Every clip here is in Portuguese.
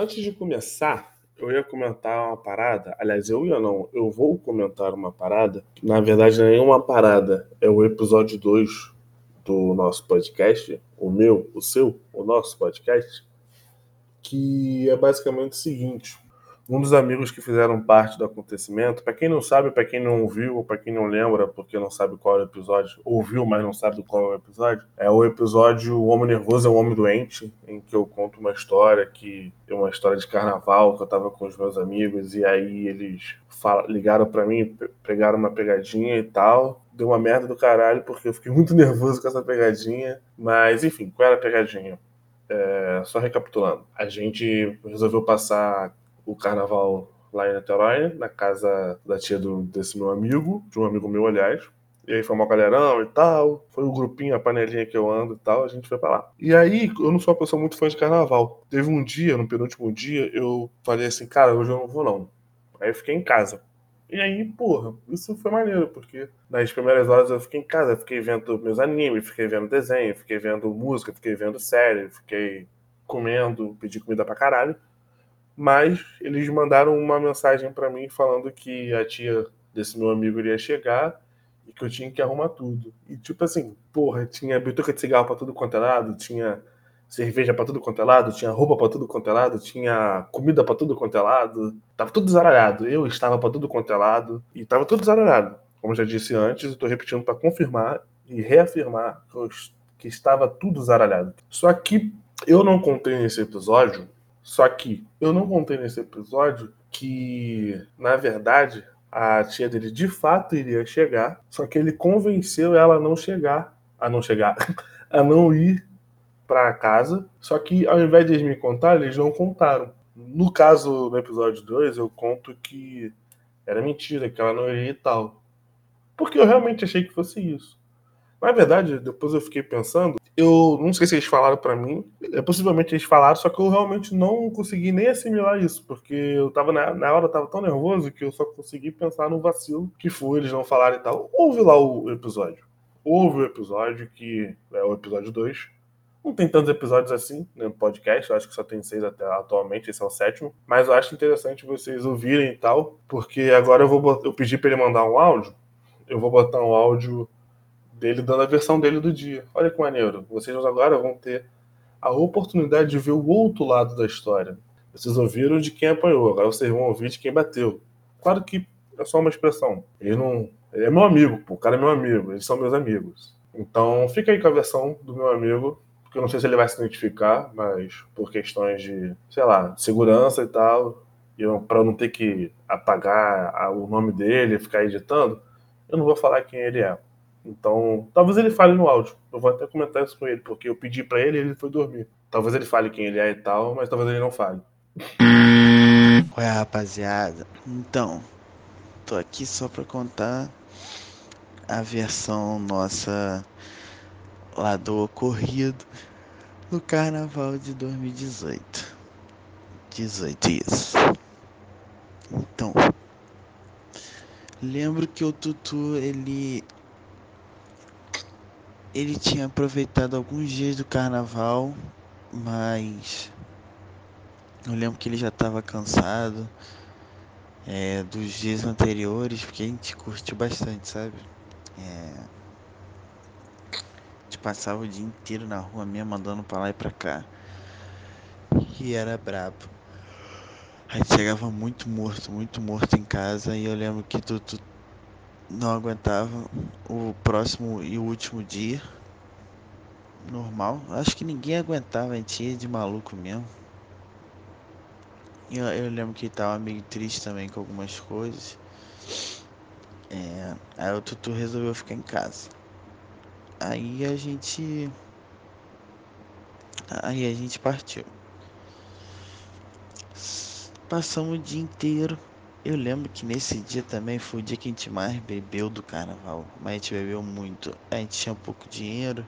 Antes de começar, eu ia comentar uma parada. Aliás, eu ia não, eu vou comentar uma parada. Na verdade, não é uma parada, é o episódio 2 do nosso podcast, o meu, o seu, o nosso podcast, que é basicamente o seguinte: um dos amigos que fizeram parte do acontecimento, para quem não sabe, para quem não ouviu, ou para quem não lembra, porque não sabe qual é o episódio, ouviu, mas não sabe qual é o episódio, é o episódio O Homem Nervoso é o Homem Doente, em que eu conto uma história que é uma história de carnaval, que eu tava com os meus amigos, e aí eles ligaram para mim, pegaram uma pegadinha e tal. Deu uma merda do caralho, porque eu fiquei muito nervoso com essa pegadinha. Mas, enfim, qual era a pegadinha? É, só recapitulando, a gente resolveu passar o carnaval lá em Niterói, na casa da tia do, desse meu amigo, de um amigo meu, aliás. E aí foi uma galerão e tal, foi o grupinho, a panelinha que eu ando e tal, a gente foi pra lá. E aí, eu não sou uma pessoa muito fã de carnaval. Teve um dia, no penúltimo dia, eu falei assim, cara, hoje eu não vou não. Aí eu fiquei em casa. E aí, porra, isso foi maneiro, porque nas primeiras horas eu fiquei em casa, fiquei vendo meus animes, fiquei vendo desenho, fiquei vendo música, fiquei vendo série, fiquei comendo, pedi comida pra caralho. Mas eles mandaram uma mensagem para mim falando que a tia desse meu amigo iria chegar e que eu tinha que arrumar tudo. E tipo assim, porra, tinha bituca de cigarro para tudo quanto é lado, tinha cerveja para tudo quanto é lado, tinha roupa para tudo quanto é lado, tinha comida para tudo quanto é lado. Tava tudo zaralhado. Eu estava para tudo quanto é lado e tava tudo zaralhado. Como já disse antes, estou repetindo para confirmar e reafirmar que, eu, que estava tudo zaralhado. Só que eu não contei nesse episódio só que eu não contei nesse episódio que, na verdade, a tia dele de fato iria chegar, só que ele convenceu ela a não chegar, a não chegar, a não ir para casa. Só que ao invés de eles me contar, eles não contaram. No caso, no episódio 2, eu conto que era mentira, que ela não iria e tal. Porque eu realmente achei que fosse isso. Na verdade, depois eu fiquei pensando, eu não sei se eles falaram para mim, é, possivelmente eles falaram, só que eu realmente não consegui nem assimilar isso, porque eu tava na, na hora eu tava tão nervoso que eu só consegui pensar no vacilo que foi eles não falarem e tal. Houve lá o episódio. Houve o episódio que é o episódio 2. Não tem tantos episódios assim no né, podcast, eu acho que só tem seis até atualmente, esse é o sétimo. Mas eu acho interessante vocês ouvirem e tal, porque agora eu vou eu pedi para ele mandar um áudio. Eu vou botar um áudio dele dando a versão dele do dia. Olha que maneiro. Vocês agora vão ter a oportunidade de ver o outro lado da história. Vocês ouviram de quem apanhou, agora vocês vão ouvir de quem bateu. Claro que é só uma expressão. Ele não. Ele é meu amigo, pô. O cara é meu amigo, eles são meus amigos. Então fica aí com a versão do meu amigo, porque eu não sei se ele vai se identificar, mas por questões de, sei lá, segurança e tal, e para não ter que apagar o nome dele e ficar editando, eu não vou falar quem ele é. Então, talvez ele fale no áudio. Eu vou até comentar isso com ele, porque eu pedi para ele e ele foi dormir. Talvez ele fale quem ele é e tal, mas talvez ele não fale. Ué, rapaziada. Então, tô aqui só pra contar a versão nossa lá do ocorrido no carnaval de 2018. 18 isso. Então, lembro que o Tutu ele ele tinha aproveitado alguns dias do carnaval, mas eu lembro que ele já estava cansado é, dos dias anteriores, porque a gente curtiu bastante, sabe? É, a gente passava o dia inteiro na rua mesmo, andando pra lá e pra cá. E era brabo. A gente chegava muito morto, muito morto em casa e eu lembro que tu, não aguentava o próximo e o último dia. Normal. Acho que ninguém aguentava, a gente ia de maluco mesmo. Eu, eu lembro que tava meio triste também com algumas coisas. É, aí o Tutu resolveu ficar em casa. Aí a gente. Aí a gente partiu. Passamos o dia inteiro eu lembro que nesse dia também foi o dia que a gente mais bebeu do carnaval. Mas a gente bebeu muito. A gente tinha pouco dinheiro.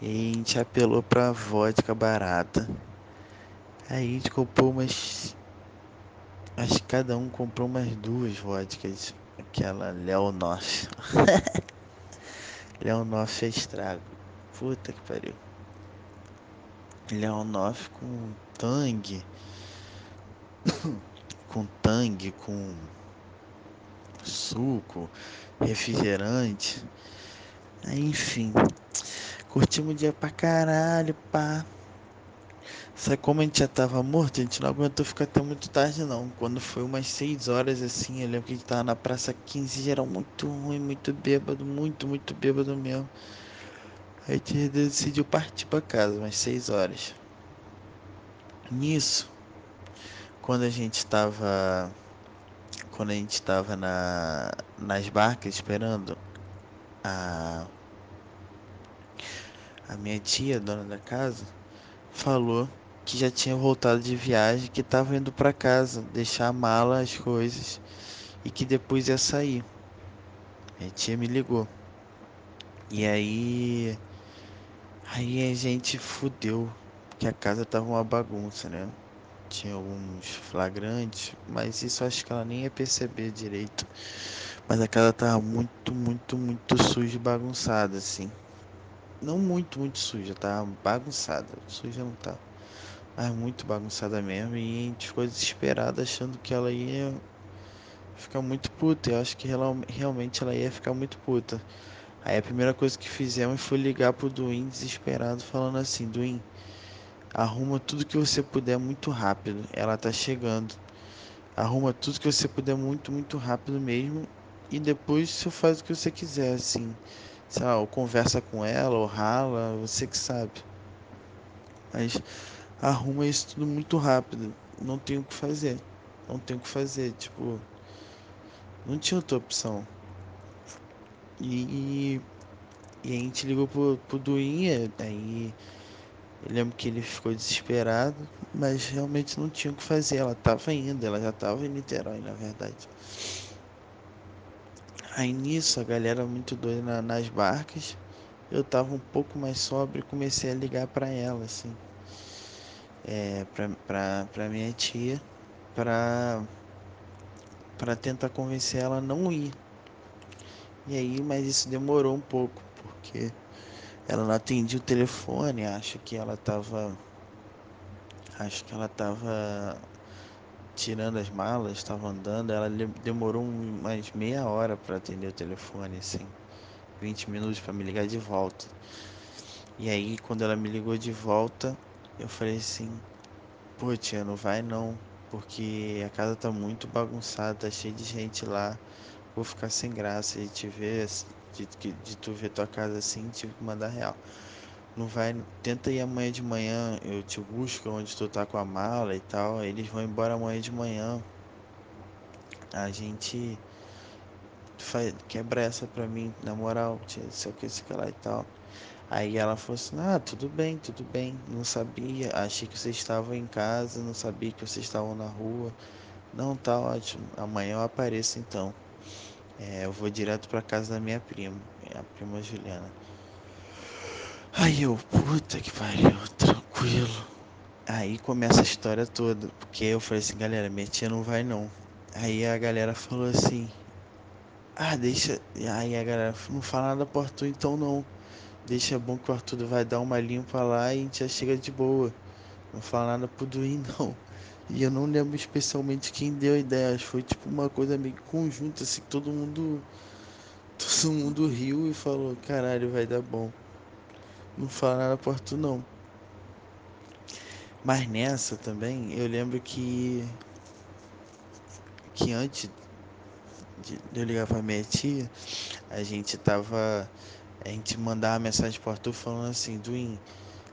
E a gente apelou pra vodka barata. Aí a gente comprou umas. Acho que cada um comprou umas duas vodkas. Aquela Leonoff. Leonoff é estrago. Puta que pariu. Leonoff com tangue com tangue, com suco, refrigerante. Aí, enfim, curtimos o dia pra caralho, pá. Só como a gente já tava morto, a gente não aguentou ficar até muito tarde não. Quando foi umas 6 horas assim, eu lembro que a gente tava na Praça 15, geral muito ruim, muito bêbado, muito, muito bêbado mesmo. A gente decidiu partir pra casa, umas 6 horas. Nisso, quando a gente tava. Quando a gente tava na, nas barcas esperando a. A minha tia, dona da casa, falou que já tinha voltado de viagem, que estava indo para casa, deixar a mala, as coisas e que depois ia sair. A tia me ligou. E aí aí a gente fudeu, que a casa tava uma bagunça, né? Tinha alguns flagrantes, mas isso acho que ela nem ia perceber direito. Mas a casa tava muito, muito, muito suja e bagunçada, assim. Não muito, muito suja, tava bagunçada. Suja não tava. Mas muito bagunçada mesmo. E a gente ficou desesperado achando que ela ia ficar muito puta. Eu acho que real, realmente ela ia ficar muito puta. Aí a primeira coisa que fizemos foi ligar pro Duin desesperado, falando assim: Duin, arruma tudo que você puder muito rápido. Ela tá chegando. Arruma tudo que você puder muito, muito rápido mesmo. E depois você faz o que você quiser, assim. Sei lá, ou conversa com ela, ou rala, você que sabe. Mas arruma isso tudo muito rápido. Não tem o que fazer. Não tem o que fazer. Tipo, não tinha outra opção. E, e a gente ligou pro, pro Duinha, aí eu lembro que ele ficou desesperado, mas realmente não tinha o que fazer. Ela tava indo, ela já tava em Niterói, na verdade. Aí nisso, a galera muito doida na, nas barcas. Eu tava um pouco mais sóbrio e comecei a ligar para ela, assim é, para minha tia para para tentar convencer ela a não ir. E aí, mas isso demorou um pouco, porque ela não atendia o telefone, acho que ela tava acho que ela tava tirando as malas, estava andando, ela demorou umas meia hora para atender o telefone, assim, 20 minutos para me ligar de volta. E aí, quando ela me ligou de volta, eu falei assim: Pô, tia, não vai não, porque a casa tá muito bagunçada, tá cheio de gente lá. Vou ficar sem graça de te ver, de, de, tu ver tua casa assim, tive que mandar real. Não vai, tenta ir amanhã de manhã, eu te busco onde tu tá com a mala e tal. Eles vão embora amanhã de manhã. A gente faz, quebra essa pra mim, na moral, sei o que, sei lá e tal. Aí ela falou assim: Ah, tudo bem, tudo bem. Não sabia, achei que vocês estavam em casa, não sabia que vocês estavam na rua. Não, tá ótimo. Amanhã eu apareço então. É, eu vou direto pra casa da minha prima, a prima Juliana. Aí eu, puta que pariu, tranquilo. Aí começa a história toda, porque eu falei assim, galera, minha tia não vai não. Aí a galera falou assim, ah, deixa. Aí a galera, não fala nada pro Arthur então não. Deixa bom que o Arthur vai dar uma limpa lá e a gente já chega de boa. Não fala nada pro Duin, não. E eu não lembro especialmente quem deu a ideia. Foi tipo uma coisa meio conjunta, assim, todo mundo. Todo mundo riu e falou, caralho, vai dar bom. Não fala nada pro Arthur, não. Mas nessa também, eu lembro que. Que antes de eu ligar pra minha tia, a gente tava. A gente mandava mensagem pro Arthur falando assim, Duin,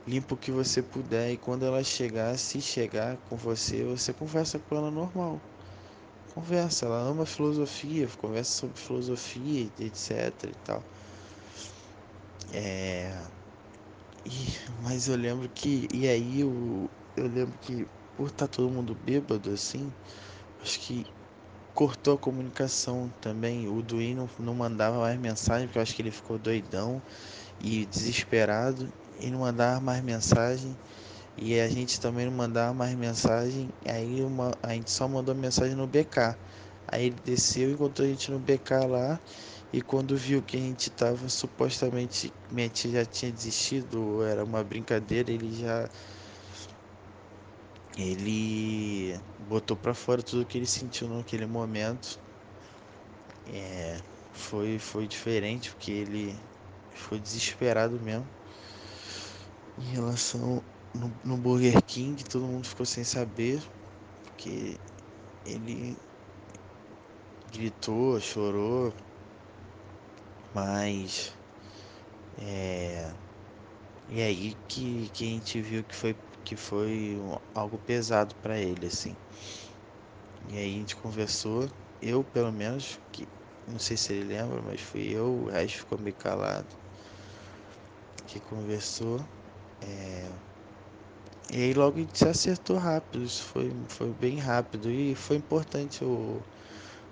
limpa o que você puder e quando ela chegar, se chegar com você, você conversa com ela normal. Conversa, ela ama filosofia, conversa sobre filosofia, etc e tal. É. E, mas eu lembro que. E aí eu, eu lembro que por estar tá todo mundo bêbado assim, acho que cortou a comunicação também. O Duin não, não mandava mais mensagem, porque eu acho que ele ficou doidão e desesperado e não mandava mais mensagem. E a gente também não mandava mais mensagem. Aí uma, a gente só mandou mensagem no BK. Aí ele desceu, encontrou a gente no BK lá. E quando viu que a gente tava supostamente, minha tia já tinha desistido, era uma brincadeira, ele já. Ele botou para fora tudo que ele sentiu naquele momento. É, foi, foi diferente, porque ele foi desesperado mesmo. Em relação no, no Burger King, todo mundo ficou sem saber, porque ele gritou, chorou, mas é, e aí que, que a gente viu que foi, que foi algo pesado para ele, assim. E aí a gente conversou, eu pelo menos, que não sei se ele lembra, mas fui eu, o resto ficou meio calado. Que conversou. É... E aí logo se acertou rápido, isso foi, foi bem rápido. E foi importante o,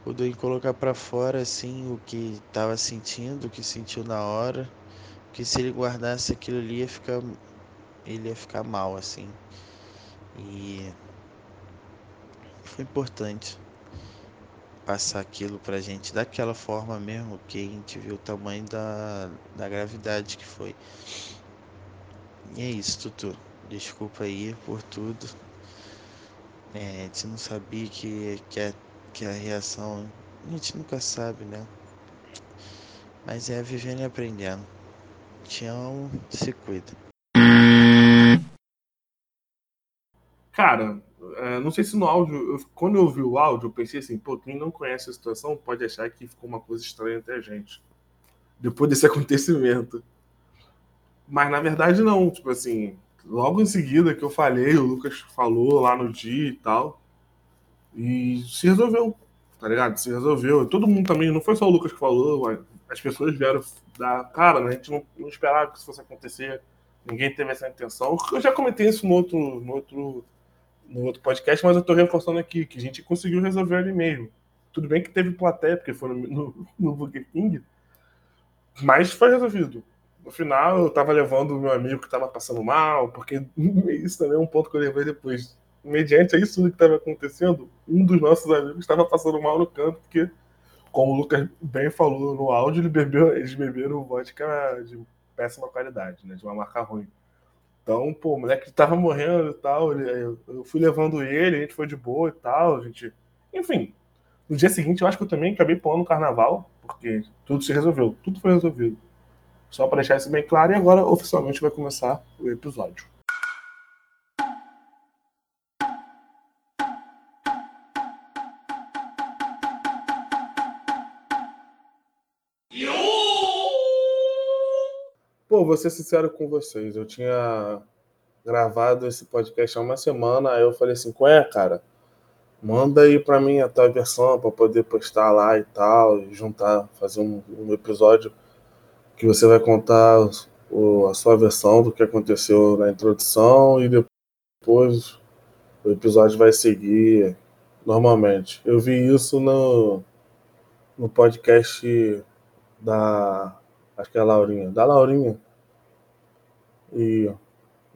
o Duin colocar para fora assim o que estava sentindo, o que sentiu na hora. Que se ele guardasse aquilo ali ia ficar. Ele ia ficar mal assim. E foi importante passar aquilo pra gente daquela forma mesmo, que a gente viu o tamanho da, da gravidade que foi. E é isso, Tutu. Desculpa aí por tudo. É, a gente não sabia que, que, a, que a reação. A gente nunca sabe, né? Mas é vivendo e aprendendo. Te amo, se cuida. Cara, é, não sei se no áudio, quando eu ouvi o áudio, eu pensei assim, pô, quem não conhece a situação pode achar que ficou uma coisa estranha até a gente. Depois desse acontecimento. Mas na verdade não, tipo assim, logo em seguida que eu falei, o Lucas falou lá no dia e tal. E se resolveu, tá ligado? Se resolveu. Todo mundo também, não foi só o Lucas que falou, as pessoas vieram dar. Cara, né, a gente não, não esperava que isso fosse acontecer. Ninguém teve essa intenção. Eu já comentei isso no outro, no outro no outro podcast, mas eu tô reforçando aqui que a gente conseguiu resolver ali mesmo. Tudo bem que teve plateia, porque foi no, no, no Burger King, mas foi resolvido. No final, eu tava levando o meu amigo que tava passando mal, porque isso também é um ponto que eu levei depois. Mediante a isso que estava acontecendo, um dos nossos amigos estava passando mal no canto, porque, como o Lucas bem falou no áudio, ele bebeu, eles beberam vodka de péssima qualidade, né, de uma marca ruim. Então, pô, o moleque tava morrendo e tal. Ele, eu fui levando ele, a gente foi de boa e tal. A gente. Enfim. No dia seguinte, eu acho que eu também acabei pulando o carnaval, porque tudo se resolveu. Tudo foi resolvido. Só para deixar isso bem claro. E agora, oficialmente, vai começar o episódio. Pô, vou ser sincero com vocês. Eu tinha gravado esse podcast há uma semana. Aí eu falei assim: Qual é, cara? Manda aí pra mim a tua versão pra poder postar lá e tal. Juntar, fazer um, um episódio que você vai contar o, a sua versão do que aconteceu na introdução e depois o episódio vai seguir normalmente. Eu vi isso no, no podcast da. Acho que é a Laurinha. Da Laurinha. E,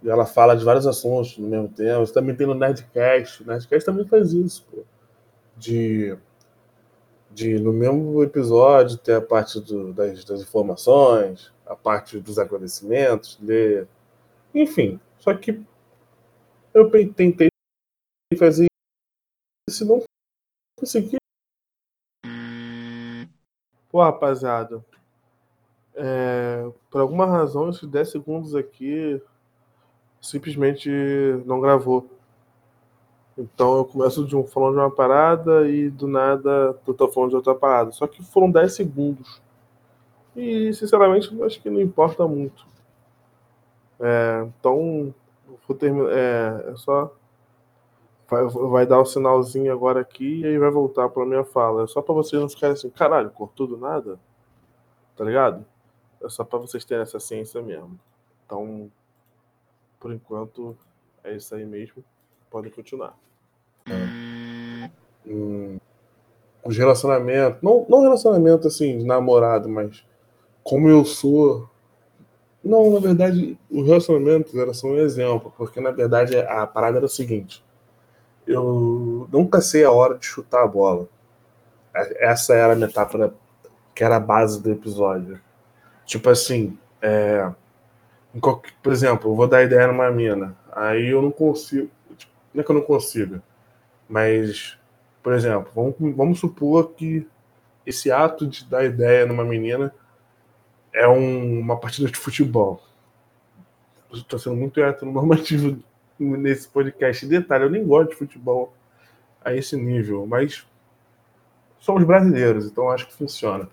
e, ela fala de vários assuntos no mesmo tempo. Você também tem no Nerdcast. O Nerdcast também faz isso, pô. De, de no mesmo episódio ter a parte do, das, das informações, a parte dos agradecimentos, ler. Enfim, só que eu tentei fazer isso não consegui. Pô, rapaziada, é, por alguma razão, esses 10 segundos aqui simplesmente não gravou. Então eu começo de um, falando de uma parada e do nada eu tô falando de outra parada. Só que foram 10 segundos. E sinceramente acho que não importa muito. É, então vou terminar. É, é só. Vai, vai, dar o um sinalzinho agora aqui e aí vai voltar para minha fala. É só para vocês não ficarem assim, caralho, cortou do nada? Tá ligado? É só para vocês terem essa ciência mesmo. Então, por enquanto, é isso aí mesmo. Podem continuar. Hum, os relacionamentos, não, não relacionamento assim, de namorado, mas como eu sou. Não, na verdade, os relacionamentos era só um exemplo, porque na verdade a parada era o seguinte: eu nunca sei a hora de chutar a bola. Essa era a metáfora que era a base do episódio. Tipo assim, é, por exemplo, eu vou dar ideia numa mina, aí eu não consigo. Não é que eu não consiga. Mas, por exemplo, vamos, vamos supor que esse ato de dar ideia numa menina é um, uma partida de futebol. Estou sendo muito heteronormativo nesse podcast. Detalhe, eu nem gosto de futebol a esse nível, mas somos brasileiros, então acho que funciona.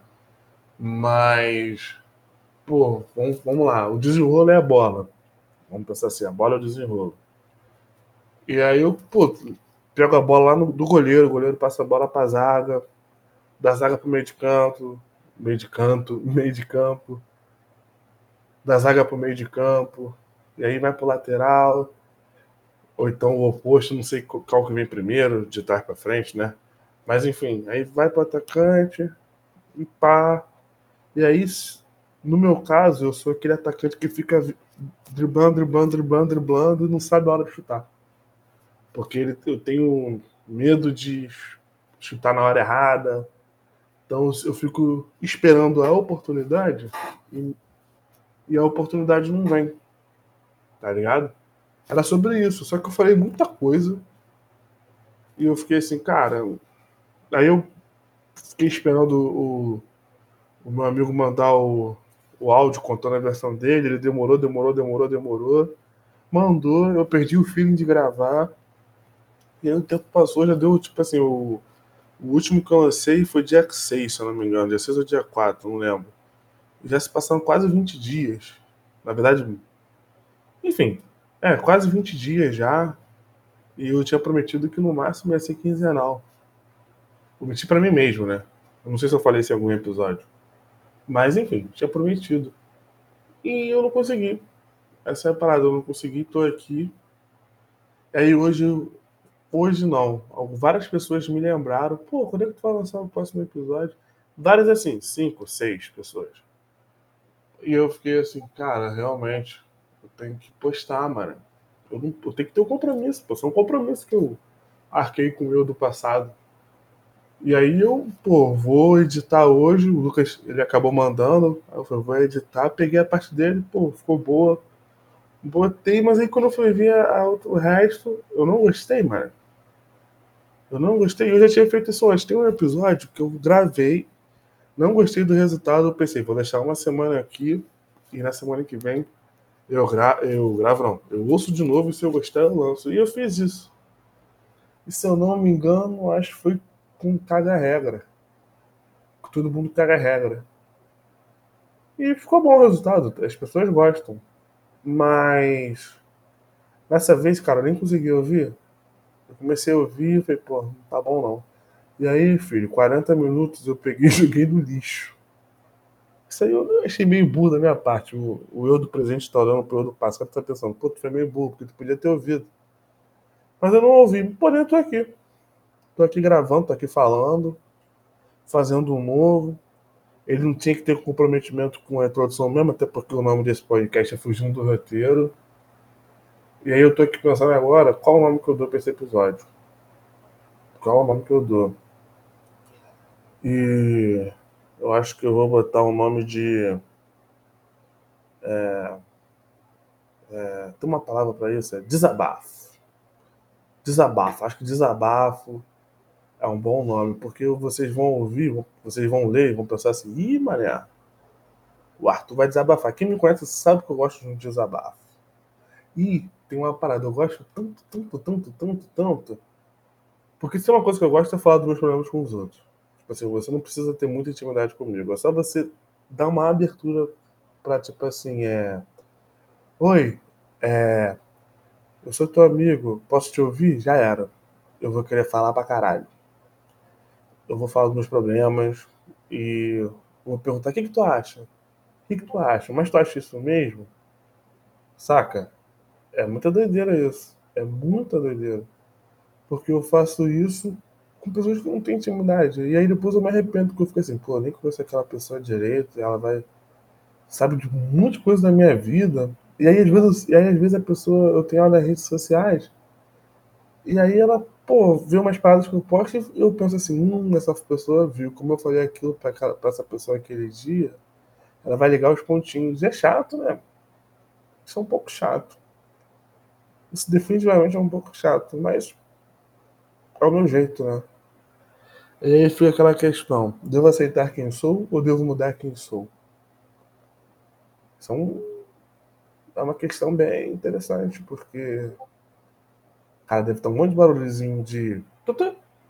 Mas, pô, vamos, vamos lá. O desenrolo é a bola. Vamos pensar assim, a bola é o desenrolo. E aí eu, pô, pego a bola lá no, do goleiro, o goleiro passa a bola pra zaga, da zaga pro meio de campo, meio de canto, meio de campo, da zaga pro meio de campo, e aí vai pro lateral, ou então o oposto, não sei qual que vem primeiro, de trás para frente, né? Mas enfim, aí vai pro atacante e pá. E aí, no meu caso, eu sou aquele atacante que fica driblando, driblando, driblando, driblando e não sabe a hora de chutar. Porque ele, eu tenho medo de chutar na hora errada. Então eu fico esperando a oportunidade e, e a oportunidade não vem. Tá ligado? Era sobre isso. Só que eu falei muita coisa. E eu fiquei assim, cara. Aí eu fiquei esperando o, o meu amigo mandar o, o áudio contando a versão dele. Ele demorou, demorou, demorou, demorou. Mandou, eu perdi o feeling de gravar. E aí o tempo passou, já deu, tipo assim, o, o último que eu lancei foi dia 6, se eu não me engano. Dia 6 ou dia 4, não lembro. Já se passaram quase 20 dias. Na verdade, enfim, é, quase 20 dias já. E eu tinha prometido que no máximo ia ser quinzenal. Prometi para mim mesmo, né? Eu não sei se eu falei isso em algum episódio. Mas enfim, tinha prometido. E eu não consegui. Essa é a parada, eu não consegui, tô aqui. Aí hoje, hoje não. Várias pessoas me lembraram, pô, quando é que tu vai lançar o próximo episódio? Várias assim, cinco, seis pessoas. E eu fiquei assim, cara, realmente, eu tenho que postar, mano. Eu, não, eu tenho que ter um compromisso, pô. Isso é um compromisso que eu arquei com o eu do passado. E aí eu, pô, vou editar hoje. O Lucas, ele acabou mandando. Aí eu falei, vou editar. Peguei a parte dele, pô, ficou boa. Botei, mas aí quando eu fui ver a, a, o resto, eu não gostei, mano. Eu não gostei. Eu já tinha feito isso antes. Tem um episódio que eu gravei, não gostei do resultado. Eu pensei, vou deixar uma semana aqui e na semana que vem eu, gra eu gravo, não. Eu ouço de novo e se eu gostar, eu lanço. E eu fiz isso. E se eu não me engano, acho que foi com caga-regra. Todo mundo caga-regra. E ficou bom o resultado. As pessoas gostam. Mas. Dessa vez, cara, eu nem consegui ouvir. Eu comecei a ouvir e falei, pô, não tá bom não. E aí, filho, 40 minutos eu peguei e joguei no lixo. Isso aí eu achei meio burro da minha parte. O, o eu do presente está olhando pro eu do passado tá pensando, pô, tu foi meio burro, porque tu podia ter ouvido. Mas eu não ouvi. Porém, eu tô aqui. Tô aqui gravando, tô aqui falando, fazendo um novo. Ele não tinha que ter comprometimento com a introdução mesmo, até porque o nome desse podcast é Fugindo do Roteiro. E aí eu tô aqui pensando agora qual o nome que eu dou para esse episódio. Qual o nome que eu dou? E eu acho que eu vou botar o um nome de. É, é, tem uma palavra para isso? É desabafo. Desabafo. Acho que desabafo é um bom nome, porque vocês vão ouvir, vocês vão ler, vão pensar assim: ih, Maria, o Arthur vai desabafar. Quem me conhece sabe que eu gosto de um desabafo. E tem uma parada, eu gosto tanto, tanto, tanto, tanto, tanto. Porque se é uma coisa que eu gosto é falar dos meus problemas com os outros. Tipo assim, você não precisa ter muita intimidade comigo. É só você dar uma abertura pra, tipo assim, é. Oi, é. Eu sou teu amigo, posso te ouvir? Já era. Eu vou querer falar pra caralho. Eu vou falar dos meus problemas e vou perguntar: o que, que tu acha? O que, que tu acha? Mas tu acha isso mesmo? Saca? É muita doideira isso. É muita doideira. Porque eu faço isso com pessoas que não têm intimidade. E aí depois eu me arrependo, porque eu fico assim, pô, nem conheço aquela pessoa direito, ela vai. sabe de um monte de coisa da minha vida. E aí, às vezes, e aí, às vezes a pessoa, eu tenho ela nas redes sociais, e aí ela, pô, vê umas paradas que eu posto e eu penso assim, hum, essa pessoa viu como eu falei aquilo pra, pra essa pessoa aquele dia, ela vai ligar os pontinhos. E é chato, né? Isso é um pouco chato. Isso definitivamente é um pouco chato, mas é o meu jeito, né? E aí fica aquela questão: devo aceitar quem sou ou devo mudar quem sou? São é uma questão bem interessante, porque. Cara, deve ter um monte de barulhozinho de.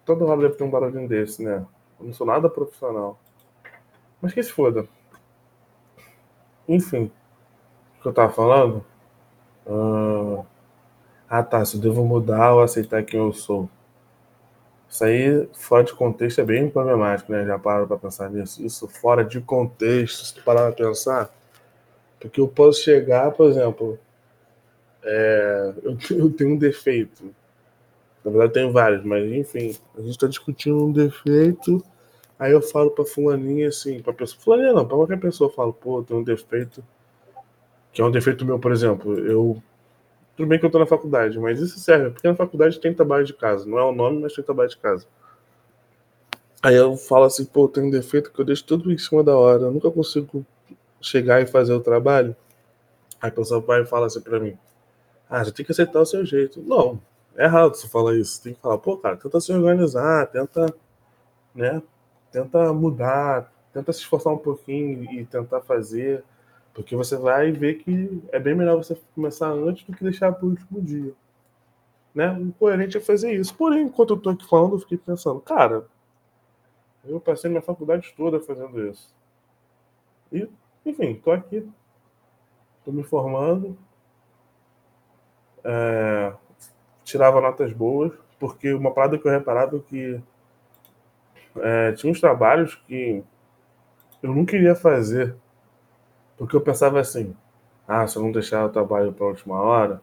Todo hora deve ter um barulhinho desse, né? Eu não sou nada profissional. Mas que se foda. Enfim. O que eu tava falando? Uh... Ah tá, se eu devo mudar ou aceitar quem eu sou. Isso aí, fora de contexto, é bem problemático, né? Já paro pra pensar nisso. Isso fora de contexto, se parar pra pensar, porque eu posso chegar, por exemplo, é, eu, tenho um defeito. Na verdade, tenho vários, mas enfim, a gente está discutindo um defeito. Aí eu falo pra fulaninha assim, pra pessoa. Fulaninha não, pra qualquer pessoa eu falo, pô, tem um defeito. Que é um defeito meu, por exemplo. Eu. Tudo bem que eu tô na faculdade, mas isso serve, porque na faculdade tem trabalho de casa. Não é o nome, mas tem trabalho de casa. Aí eu falo assim, pô, tem um defeito que eu deixo tudo em cima da hora. Eu nunca consigo chegar e fazer o trabalho, aí a pessoa vai e fala assim pra mim: Ah, já tem que aceitar o seu jeito. Não, é errado você falar isso. Tem que falar, pô, cara, tenta se organizar, tenta, né? Tenta mudar, tenta se esforçar um pouquinho e tentar fazer, porque você vai ver que é bem melhor você começar antes do que deixar para o último dia. Né? O coerente é fazer isso. Porém, enquanto eu tô aqui falando, eu fiquei pensando, cara, eu passei minha faculdade toda fazendo isso. E enfim, tô aqui. Tô me formando. É, tirava notas boas, porque uma parada que eu reparava é que é, tinha uns trabalhos que eu não queria fazer, porque eu pensava assim: ah, se eu não deixar o trabalho para a última hora,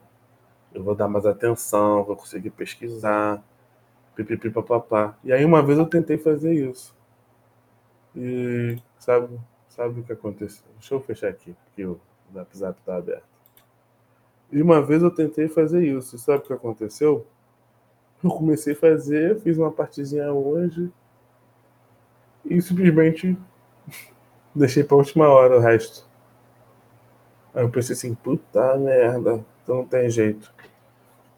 eu vou dar mais atenção, vou conseguir pesquisar, pipipi papapá. E aí uma vez eu tentei fazer isso. E, sabe, Sabe o que aconteceu? Deixa eu fechar aqui, porque o WhatsApp está aberto. E uma vez eu tentei fazer isso. Sabe o que aconteceu? Eu comecei a fazer, fiz uma partezinha hoje e simplesmente deixei para a última hora o resto. Aí eu pensei assim, puta merda, então não tem jeito.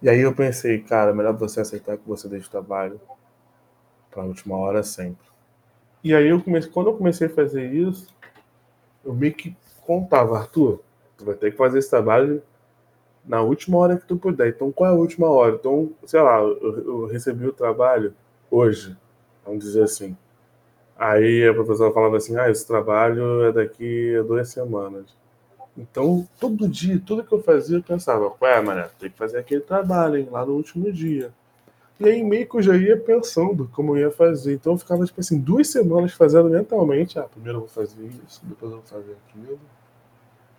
E aí eu pensei, cara, melhor você aceitar que você deixe o trabalho para a última hora sempre. E aí eu comecei, quando eu comecei a fazer isso, eu meio que contava, Arthur, tu vai ter que fazer esse trabalho na última hora que tu puder. Então, qual é a última hora? Então, sei lá, eu, eu recebi o trabalho hoje, vamos dizer assim. Aí a professora falava assim: ah, esse trabalho é daqui a duas semanas. Então, todo dia, tudo que eu fazia, eu pensava: ué, mané, tem que fazer aquele trabalho, hein, lá no último dia. E aí meio que eu já ia pensando como eu ia fazer. Então eu ficava, tipo assim, duas semanas fazendo mentalmente. Ah, primeiro eu vou fazer isso, depois eu vou fazer aquilo.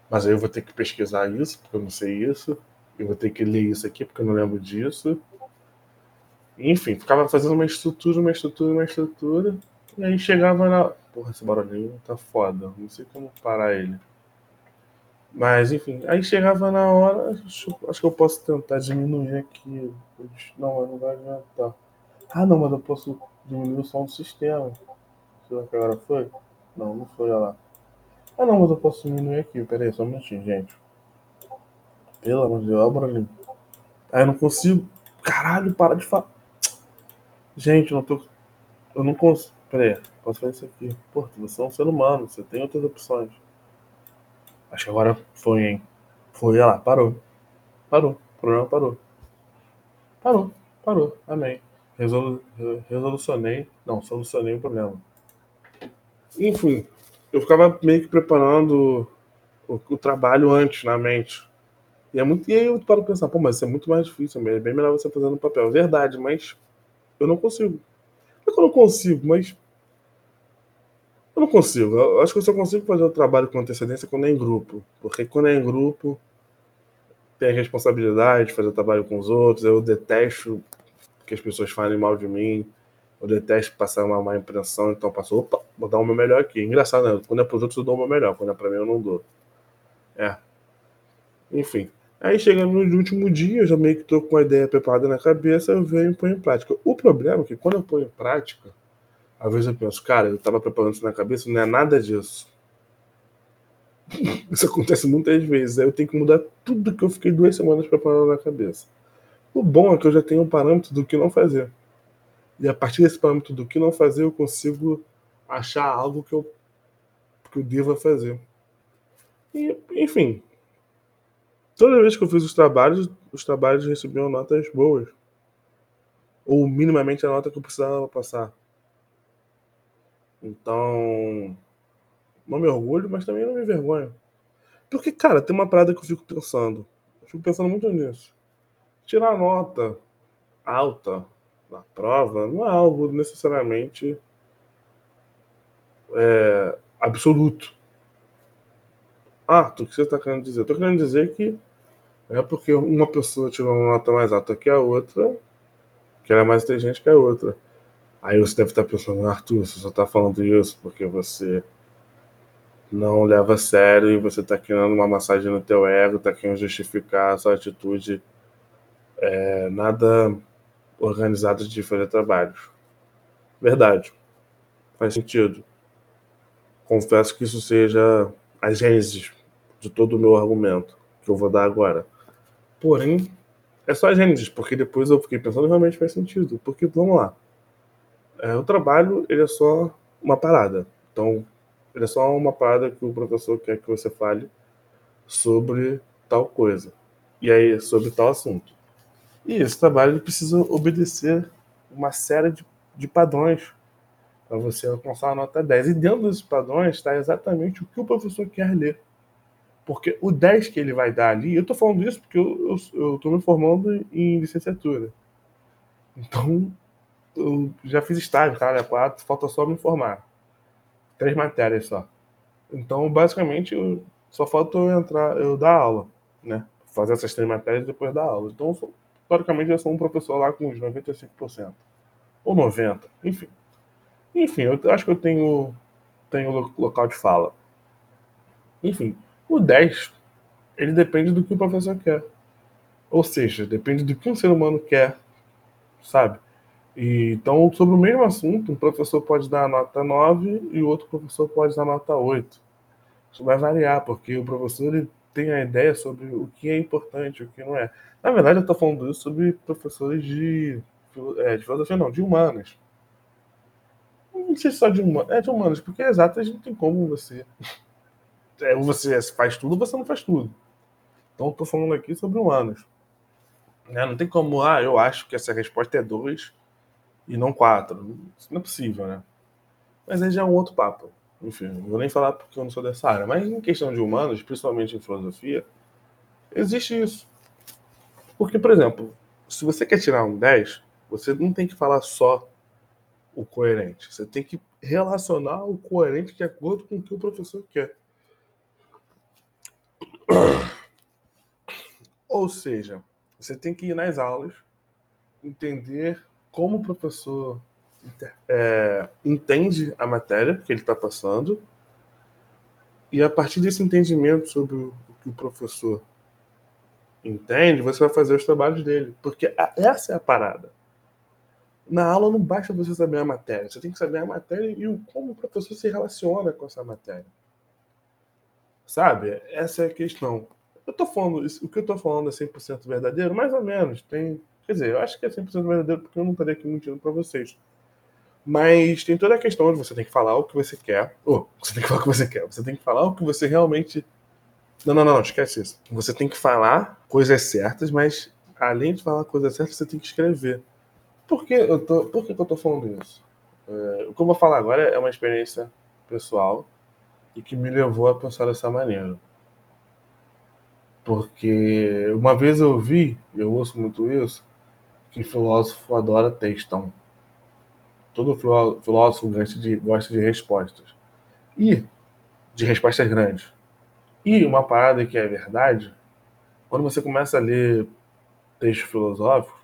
Mas aí eu vou ter que pesquisar isso, porque eu não sei isso. Eu vou ter que ler isso aqui, porque eu não lembro disso. Enfim, ficava fazendo uma estrutura, uma estrutura, uma estrutura. E aí chegava na. Porra, esse barulhinho tá foda. Não sei como parar ele. Mas, enfim, aí chegava na hora, acho, acho que eu posso tentar diminuir aqui. Não, não vai adiantar. Ah, não, mas eu posso diminuir o som do sistema. Será que agora foi? Não, não foi, olha lá. Ah, não, mas eu posso diminuir aqui. Pera aí, só um minutinho, gente. Pelo amor de Deus, olha o barulhinho. Ah, eu não consigo. Caralho, para de falar. Gente, eu não tô. Eu não consigo. Pera aí, posso fazer isso aqui. Pô, você é um ser humano, você tem outras opções. Acho que agora foi, hein? Foi, olha lá, parou. Parou. O problema parou. Parou, parou. Amém. Resolu resolucionei. Não, solucionei o problema. Enfim, eu ficava meio que preparando o, o, trabalho antes na mente. E, é muito, e aí eu paro pensar, pô, mas isso é muito mais difícil, é bem melhor você fazer no papel. Verdade, mas eu não consigo. Não é que eu não consigo, mas eu não consigo. Eu acho que eu só consigo fazer o trabalho com antecedência quando é em grupo. Porque quando é em grupo, tem a responsabilidade de fazer o trabalho com os outros. Eu detesto que as pessoas falem mal de mim. Eu detesto passar uma má impressão. Então, passo, opa, vou dar o meu melhor aqui. Engraçado, né? Quando é para os outros, eu dou o meu melhor. Quando é para mim, eu não dou. É. Enfim. Aí chega no último dia, eu já meio que tô com a ideia preparada na cabeça, eu venho e ponho em prática. O problema é que quando eu ponho em prática, às vezes eu penso, cara, eu estava preparando isso na cabeça, não é nada disso. Isso acontece muitas vezes. Aí eu tenho que mudar tudo que eu fiquei duas semanas preparando na cabeça. O bom é que eu já tenho um parâmetro do que não fazer. E a partir desse parâmetro do que não fazer, eu consigo achar algo que eu, que eu deva fazer. E, enfim, toda vez que eu fiz os trabalhos, os trabalhos recebiam notas boas. Ou minimamente a nota que eu precisava passar. Então, não me orgulho, mas também não me envergonho. Porque, cara, tem uma parada que eu fico pensando. Eu fico pensando muito nisso. Tirar nota alta na prova não é algo necessariamente é, absoluto. Ah, o que você está querendo dizer? Estou querendo dizer que é porque uma pessoa tirou uma nota mais alta que a outra, que ela é mais inteligente que a outra. Aí você deve estar pensando, Arthur, você só está falando isso porque você não leva a sério e você está criando uma massagem no teu ego, está querendo justificar a sua atitude é, nada organizada de fazer trabalhos. Verdade. Faz sentido. Confesso que isso seja a gênese de todo o meu argumento que eu vou dar agora. Porém, é só a gênese, porque depois eu fiquei pensando realmente faz sentido. Porque, vamos lá. É, o trabalho, ele é só uma parada. Então, ele é só uma parada que o professor quer que você fale sobre tal coisa. E aí, sobre tal assunto. E esse trabalho precisa obedecer uma série de, de padrões para você alcançar a nota 10. E dentro desses padrões está exatamente o que o professor quer ler. Porque o 10 que ele vai dar ali, eu estou falando isso porque eu estou me formando em licenciatura. Então, eu já fiz estágio, cara, tá? 4, falta só me formar. Três matérias só. Então, basicamente, eu, só falta eu entrar, eu dar aula, né? Fazer essas três matérias e depois dar aula. Então, eu, teoricamente, eu sou um professor lá com uns 95%. Ou 90%, enfim. Enfim, eu acho que eu tenho, tenho local de fala. Enfim, o 10, ele depende do que o professor quer. Ou seja, depende do que um ser humano quer, sabe? E, então, sobre o mesmo assunto, um professor pode dar nota 9 e o outro professor pode dar nota 8. Isso vai variar, porque o professor ele tem a ideia sobre o que é importante e o que não é. Na verdade, eu estou falando isso sobre professores de, é, de filosofia, não, de humanas. Não sei se só de humanas, é de humanas, porque é exato, a gente tem como você. É, você faz tudo ou você não faz tudo. Então, estou falando aqui sobre humanas. Né? Não tem como, ah, eu acho que essa resposta é 2 e não quatro. Isso não é possível, né? Mas aí já é um outro papo. Enfim, não vou nem falar porque eu não sou dessa área. Mas em questão de humanos, principalmente em filosofia, existe isso. Porque, por exemplo, se você quer tirar um 10, você não tem que falar só o coerente. Você tem que relacionar o coerente de acordo com o que o professor quer. Ou seja, você tem que ir nas aulas, entender como o professor é, entende a matéria que ele está passando e a partir desse entendimento sobre o que o professor entende, você vai fazer os trabalhos dele. Porque essa é a parada. Na aula não basta você saber a matéria, você tem que saber a matéria e o, como o professor se relaciona com essa matéria. Sabe? Essa é a questão. Eu tô falando, o que eu tô falando é 100% verdadeiro? Mais ou menos. Tem Quer dizer, eu acho que é 100% verdadeiro porque eu não estaria aqui mentindo para vocês. Mas tem toda a questão de você tem que falar o que você quer. Oh, você tem que falar o que você quer. Você tem que falar o que você realmente. Não, não, não, não, esquece isso. Você tem que falar coisas certas, mas além de falar coisas certas, você tem que escrever. Por que eu tô, por que eu tô falando isso? É, o que eu vou falar agora é uma experiência pessoal e que me levou a pensar dessa maneira. Porque uma vez eu vi, eu ouço muito isso, que filósofo adora textão. Todo filósofo gosta de, gosta de respostas. E de respostas grandes. E uma parada que é verdade, quando você começa a ler textos filosóficos,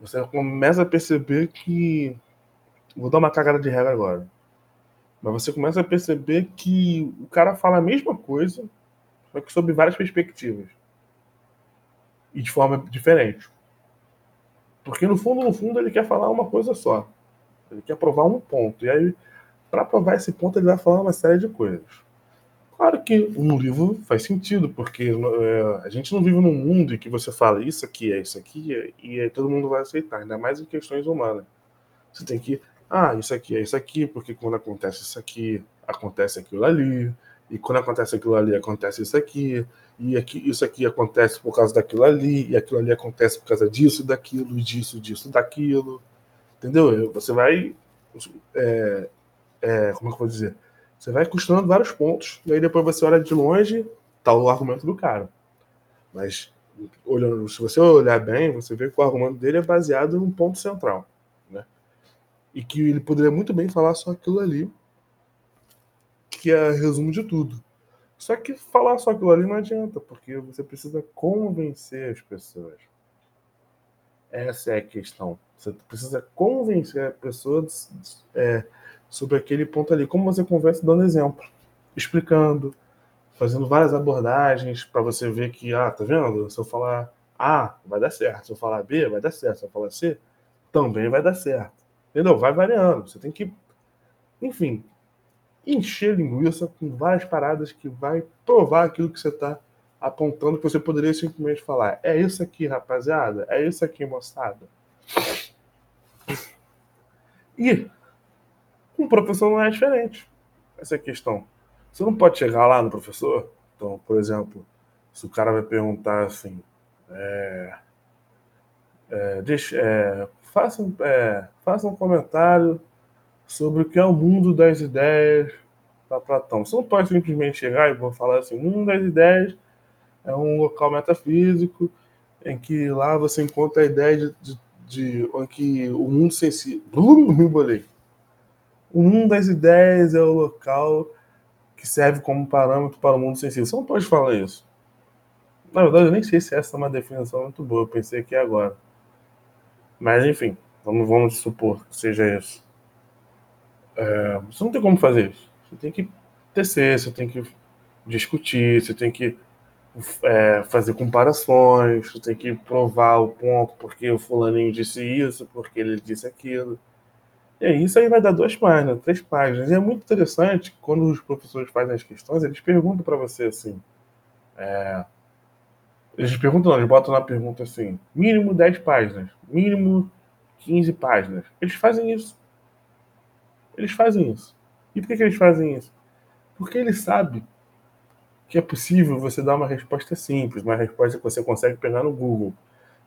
você começa a perceber que. Vou dar uma cagada de regra agora. Mas você começa a perceber que o cara fala a mesma coisa, só que sob várias perspectivas. E de forma diferente. Porque no fundo, no fundo, ele quer falar uma coisa só. Ele quer provar um ponto. E aí, para provar esse ponto, ele vai falar uma série de coisas. Claro que um livro faz sentido, porque é, a gente não vive num mundo em que você fala isso aqui é isso aqui e aí todo mundo vai aceitar, ainda mais em questões humanas. Você tem que, ah, isso aqui é isso aqui, porque quando acontece isso aqui, acontece aquilo ali, e quando acontece aquilo ali, acontece isso aqui, e aqui, isso aqui acontece por causa daquilo ali, e aquilo ali acontece por causa disso, daquilo, disso, disso, daquilo. Entendeu? Você vai. É, é, como é que eu vou dizer? Você vai costurando vários pontos, e aí depois você olha de longe, tá o argumento do cara. Mas olhando, se você olhar bem, você vê que o argumento dele é baseado num ponto central, né? E que ele poderia muito bem falar só aquilo ali, que é resumo de tudo. Só que falar só aquilo ali não adianta, porque você precisa convencer as pessoas. Essa é a questão. Você precisa convencer a pessoa é, sobre aquele ponto ali. Como você conversa dando exemplo, explicando, fazendo várias abordagens para você ver que, ah, tá vendo? Se eu falar A, vai dar certo. Se eu falar B, vai dar certo. Se eu falar C, também vai dar certo. Entendeu? Vai variando. Você tem que, enfim, encher linguiça com várias paradas que vai provar aquilo que você está apontando que você poderia simplesmente falar. É isso aqui, rapaziada. É isso aqui, moçada. E o professor não é diferente. Essa é a questão. Você não pode chegar lá no professor. Então, por exemplo, se o cara vai perguntar assim, é, é, deixa, é, faça, é, faça um comentário sobre o que é o mundo das ideias para Platão. Você não pode simplesmente chegar e vou falar assim: o mundo das ideias é um local metafísico em que lá você encontra a ideia de, de, de em que o mundo sensível. Me bolei. O mundo das ideias é o local que serve como parâmetro para o mundo sensível. Você não pode falar isso. Na verdade, eu nem sei se essa é uma definição muito boa. Eu pensei aqui agora. Mas, enfim, vamos, vamos supor que seja isso. É, você não tem como fazer isso. Você tem que tecer, você tem que discutir, você tem que é, fazer comparações, você tem que provar o ponto, porque o fulaninho disse isso, porque ele disse aquilo. E isso aí vai dar duas páginas, três páginas. E é muito interessante quando os professores fazem as questões, eles perguntam para você assim. É, eles perguntam, não, eles botam na pergunta assim: mínimo 10 páginas, mínimo 15 páginas. Eles fazem isso. Eles fazem isso. E por que, que eles fazem isso? Porque eles sabem que é possível você dar uma resposta simples, uma resposta que você consegue pegar no Google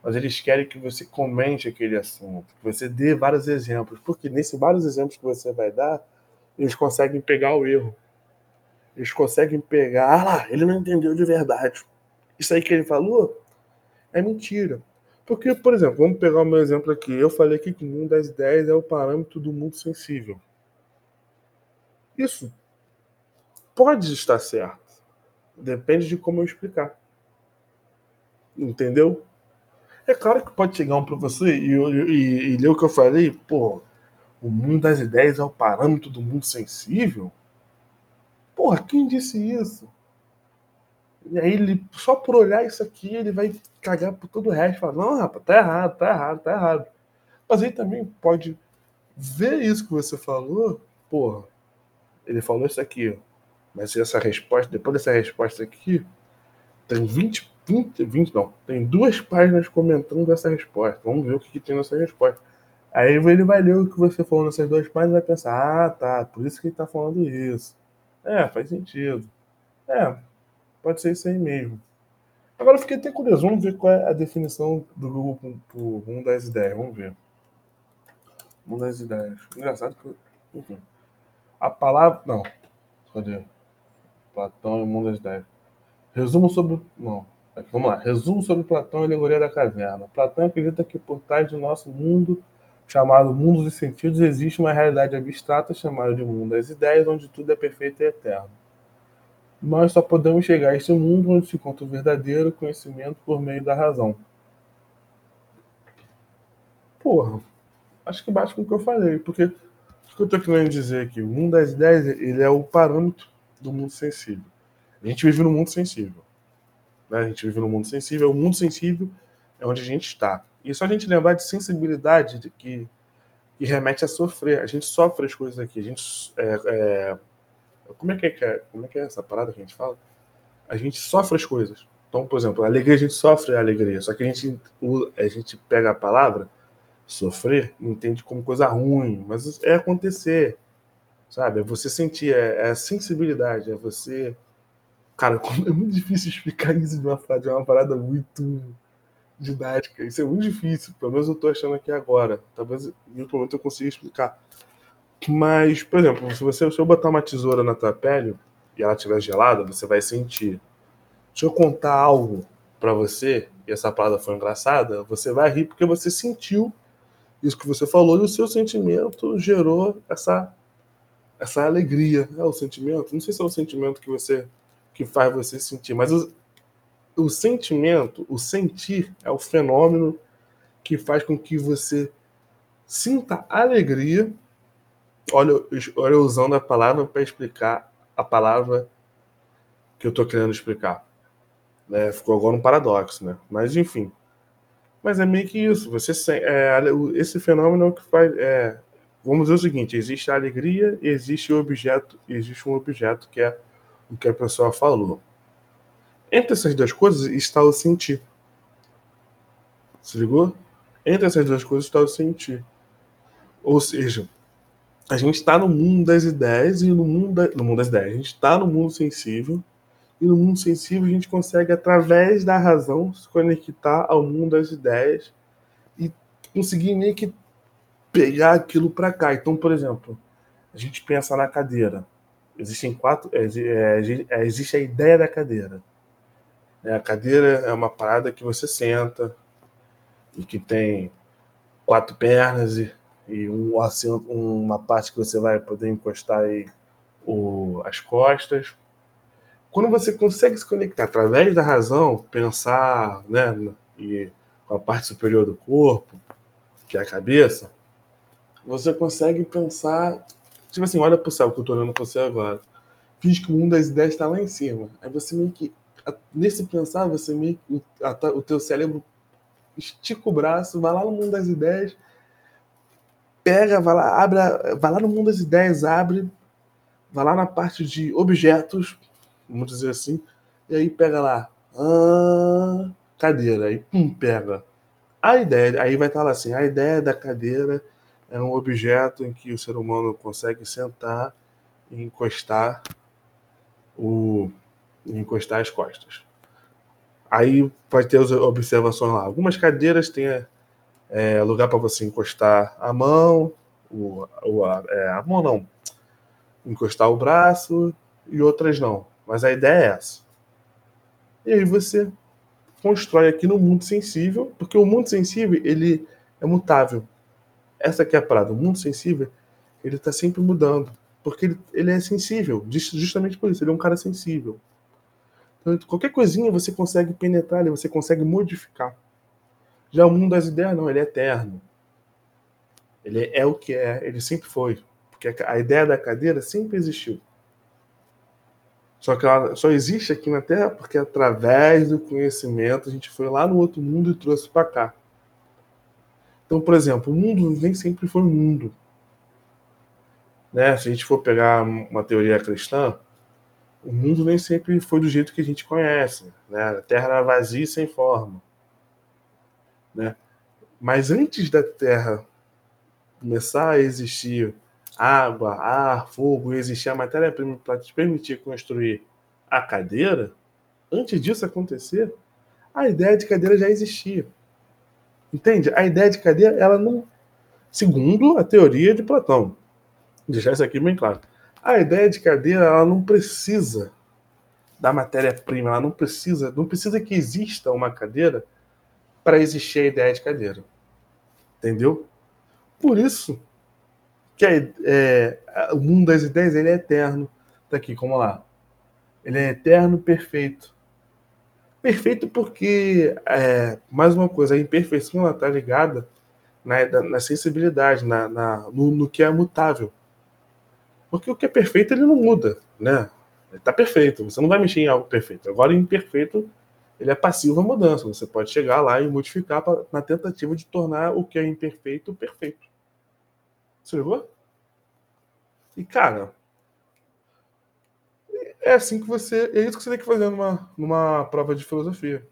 mas eles querem que você comente aquele assunto, que você dê vários exemplos, porque nesses vários exemplos que você vai dar, eles conseguem pegar o erro. Eles conseguem pegar, ah lá, ele não entendeu de verdade. Isso aí que ele falou é mentira. Porque, por exemplo, vamos pegar o meu exemplo aqui. Eu falei aqui que o mundo das ideias é o parâmetro do mundo sensível. Isso pode estar certo. Depende de como eu explicar. Entendeu? É claro que pode chegar um professor e, e, e ler o que eu falei, pô, o mundo das ideias é o parâmetro do mundo sensível? Porra, quem disse isso? E aí ele, só por olhar isso aqui, ele vai cagar por todo o resto. Falar, não, rapaz, tá errado, tá errado, tá errado. Mas aí também pode ver isso que você falou, porra, ele falou isso aqui, mas essa resposta, depois dessa resposta aqui, tem 20 20, 20 não, tem duas páginas comentando essa resposta. Vamos ver o que, que tem nessa resposta. Aí ele vai ler o que você falou nessas duas páginas e vai pensar, ah, tá, por isso que ele tá falando isso. É, faz sentido. É, pode ser isso aí mesmo. Agora eu fiquei até curioso, vamos ver qual é a definição do Google pro mundo das ideias, vamos ver. Mundo das ideias. Engraçado que. Enfim. A palavra. Não. Cadê? Platão e o mundo das ideias. Resumo sobre. Não. Vamos lá. Resumo sobre Platão e a alegoria da caverna. Platão acredita que por trás do nosso mundo, chamado mundo dos sentidos, existe uma realidade abstrata chamada de mundo das ideias, onde tudo é perfeito e eterno. Nós só podemos chegar a esse mundo onde se encontra o verdadeiro conhecimento por meio da razão. Porra, acho que bate com o que eu falei, porque o que eu estou querendo dizer aqui, o mundo das ideias ele é o parâmetro do mundo sensível. A gente vive no mundo sensível. Né? A gente vive num mundo sensível. O mundo sensível é onde a gente está. E só a gente lembrar de sensibilidade de que, que remete a sofrer. A gente sofre as coisas aqui. A gente. É, é, como, é que é, como é que é essa parada que a gente fala? A gente sofre as coisas. Então, por exemplo, a alegria a gente sofre a alegria. Só que a gente, a gente pega a palavra sofrer, entende como coisa ruim, mas é acontecer, sabe? É você sentir, é, é a sensibilidade, é você. Cara, é muito difícil explicar isso de uma, de uma parada muito didática. Isso é muito difícil, pelo menos eu tô achando aqui agora. Talvez em outro momento eu consiga explicar. Mas, por exemplo, se você se eu botar uma tesoura na tua pele e ela estiver gelada, você vai sentir. Se eu contar algo para você e essa palavra foi engraçada, você vai rir porque você sentiu isso que você falou e o seu sentimento gerou essa essa alegria. É o sentimento, não sei se é o sentimento que você que faz você sentir, mas o, o sentimento, o sentir é o fenômeno que faz com que você sinta alegria. Olha, olha usando a palavra para explicar a palavra que eu estou querendo explicar. Né? Ficou agora um paradoxo, né? Mas enfim. Mas é meio que isso. Você é, esse fenômeno é o que faz. É, vamos dizer o seguinte: existe a alegria existe o objeto, existe um objeto que é o que a pessoa falou. Entre essas duas coisas está o sentir. Se ligou? Entre essas duas coisas está o sentir. Ou seja, a gente está no mundo das ideias e no mundo, da, no mundo das ideias. A gente está no mundo sensível e no mundo sensível a gente consegue, através da razão, se conectar ao mundo das ideias e conseguir meio que pegar aquilo para cá. Então, por exemplo, a gente pensa na cadeira. Existem quatro. É, é, é, existe a ideia da cadeira. É, a cadeira é uma parada que você senta e que tem quatro pernas e, e um, assim, uma parte que você vai poder encostar aí o, as costas. Quando você consegue se conectar através da razão, pensar né, e com a parte superior do corpo, que é a cabeça, você consegue pensar. Tipo assim, olha pro céu que eu tô olhando pra você agora. Finge que o mundo das ideias está lá em cima. Aí você meio que nesse pensar, você me, o teu cérebro estica o braço, vai lá no mundo das ideias, pega, vai lá, abre, vai lá no mundo das ideias, abre, vai lá na parte de objetos, vamos dizer assim, e aí pega lá, ah, cadeira, aí pum, pega. A ideia, aí vai estar lá assim, a ideia da cadeira é um objeto em que o ser humano consegue sentar e encostar o encostar as costas. Aí vai ter as observações lá. Algumas cadeiras têm é, lugar para você encostar a mão, o, o, a, é, a mão não, encostar o braço e outras não. Mas a ideia é essa. E aí você constrói aqui no mundo sensível, porque o mundo sensível ele é mutável. Essa aqui é a parada. O mundo sensível ele está sempre mudando, porque ele, ele é sensível, justamente por isso. Ele é um cara sensível. Então, qualquer coisinha você consegue penetrar, você consegue modificar. Já o mundo das ideias, não, ele é eterno. Ele é o que é, ele sempre foi. Porque a ideia da cadeira sempre existiu. Só que ela só existe aqui na Terra porque através do conhecimento a gente foi lá no outro mundo e trouxe para cá. Então, por exemplo, o mundo nem sempre foi mundo. Né? Se a gente for pegar uma teoria cristã, o mundo nem sempre foi do jeito que a gente conhece. Né? A Terra era vazia e sem forma. Né? Mas antes da Terra começar a existir água, ar, fogo, existir a matéria-prima para te permitir construir a cadeira, antes disso acontecer, a ideia de cadeira já existia. Entende? A ideia de cadeira, ela não. Segundo a teoria de Platão. Deixar isso aqui bem claro. A ideia de cadeira ela não precisa da matéria-prima, ela não precisa, não precisa que exista uma cadeira para existir a ideia de cadeira. Entendeu? Por isso que é, é, o mundo das ideias ele é eterno. Tá aqui, como lá. Ele é eterno, perfeito. Perfeito porque, é, mais uma coisa, a imperfeição está ligada na, na sensibilidade, na, na no, no que é mutável. Porque o que é perfeito ele não muda, né? Ele está perfeito, você não vai mexer em algo perfeito. Agora, imperfeito, ele é passivo à mudança. Você pode chegar lá e modificar pra, na tentativa de tornar o que é imperfeito perfeito. Ligou? E, cara, é assim que você. É isso que você tem que fazer numa, numa prova de filosofia.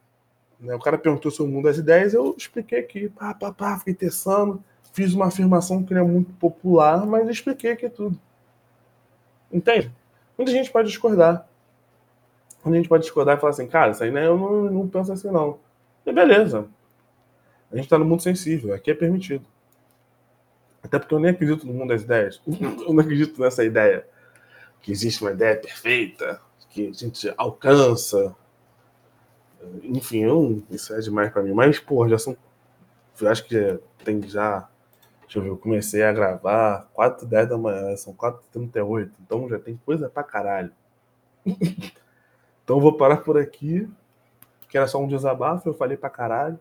Né? O cara perguntou sobre o mundo das ideias, eu expliquei aqui, pá, pá, pá, fiquei testando, fiz uma afirmação que não é muito popular, mas expliquei aqui tudo. Entende? Muita gente pode discordar. Muita gente pode discordar e falar assim, cara, isso aí né, eu não, não penso assim não. E beleza. A gente está no mundo sensível, aqui é permitido. Até porque eu nem acredito no mundo das ideias. Eu não acredito nessa ideia que existe uma ideia perfeita, que a gente alcança. Enfim, eu, isso é demais para mim. Mas, pô, já são. Eu acho que tem já. Deixa eu ver, eu comecei a gravar 4 h 10 da manhã, são 4 h 38 então já tem coisa pra caralho. então vou parar por aqui, que era só um desabafo, eu falei pra caralho.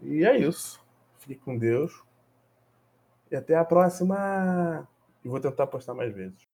E é isso. Fique com Deus. E até a próxima. E vou tentar postar mais vezes.